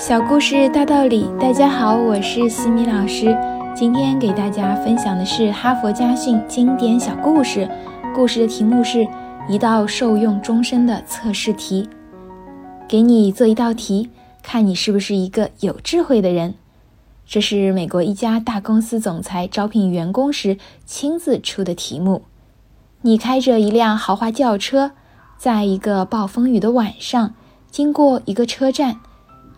小故事大道理，大家好，我是西米老师。今天给大家分享的是哈佛家训经典小故事，故事的题目是一道受用终身的测试题。给你做一道题，看你是不是一个有智慧的人。这是美国一家大公司总裁招聘员工时亲自出的题目。你开着一辆豪华轿车，在一个暴风雨的晚上，经过一个车站。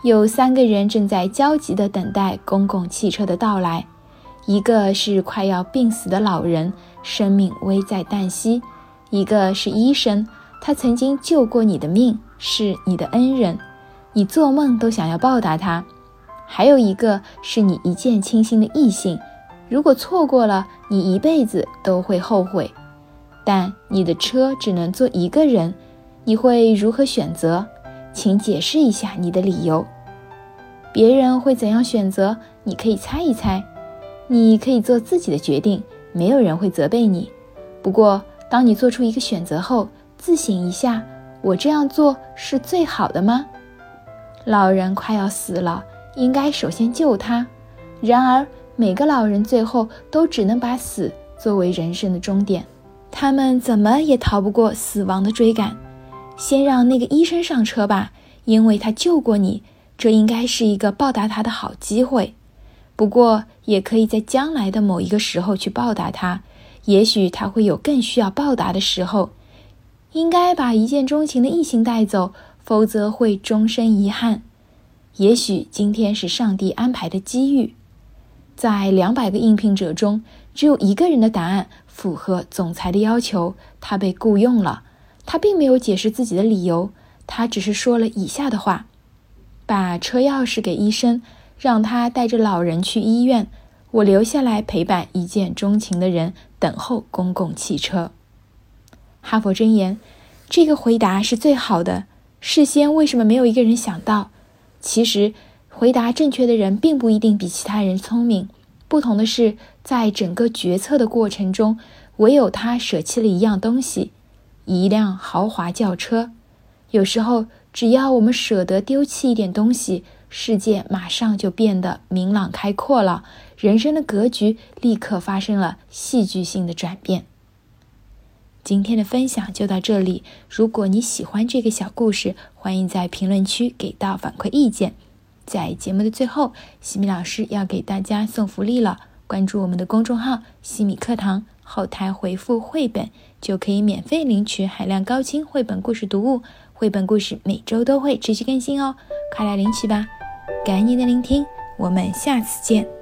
有三个人正在焦急地等待公共汽车的到来，一个是快要病死的老人，生命危在旦夕；一个是医生，他曾经救过你的命，是你的恩人，你做梦都想要报答他；还有一个是你一见倾心的异性，如果错过了，你一辈子都会后悔。但你的车只能坐一个人，你会如何选择？请解释一下你的理由。别人会怎样选择？你可以猜一猜。你可以做自己的决定，没有人会责备你。不过，当你做出一个选择后，自省一下：我这样做是最好的吗？老人快要死了，应该首先救他。然而，每个老人最后都只能把死作为人生的终点，他们怎么也逃不过死亡的追赶。先让那个医生上车吧，因为他救过你，这应该是一个报答他的好机会。不过，也可以在将来的某一个时候去报答他，也许他会有更需要报答的时候。应该把一见钟情的异性带走，否则会终身遗憾。也许今天是上帝安排的机遇。在两百个应聘者中，只有一个人的答案符合总裁的要求，他被雇佣了。他并没有解释自己的理由，他只是说了以下的话：“把车钥匙给医生，让他带着老人去医院。我留下来陪伴一见钟情的人，等候公共汽车。”哈佛箴言：这个回答是最好的。事先为什么没有一个人想到？其实，回答正确的人并不一定比其他人聪明。不同的是，在整个决策的过程中，唯有他舍弃了一样东西。一辆豪华轿车，有时候只要我们舍得丢弃一点东西，世界马上就变得明朗开阔了，人生的格局立刻发生了戏剧性的转变。今天的分享就到这里，如果你喜欢这个小故事，欢迎在评论区给到反馈意见。在节目的最后，西米老师要给大家送福利了，关注我们的公众号“西米课堂”。后台回复绘本就可以免费领取海量高清绘本故事读物，绘本故事每周都会持续更新哦，快来领取吧！感恩您的聆听，我们下次见。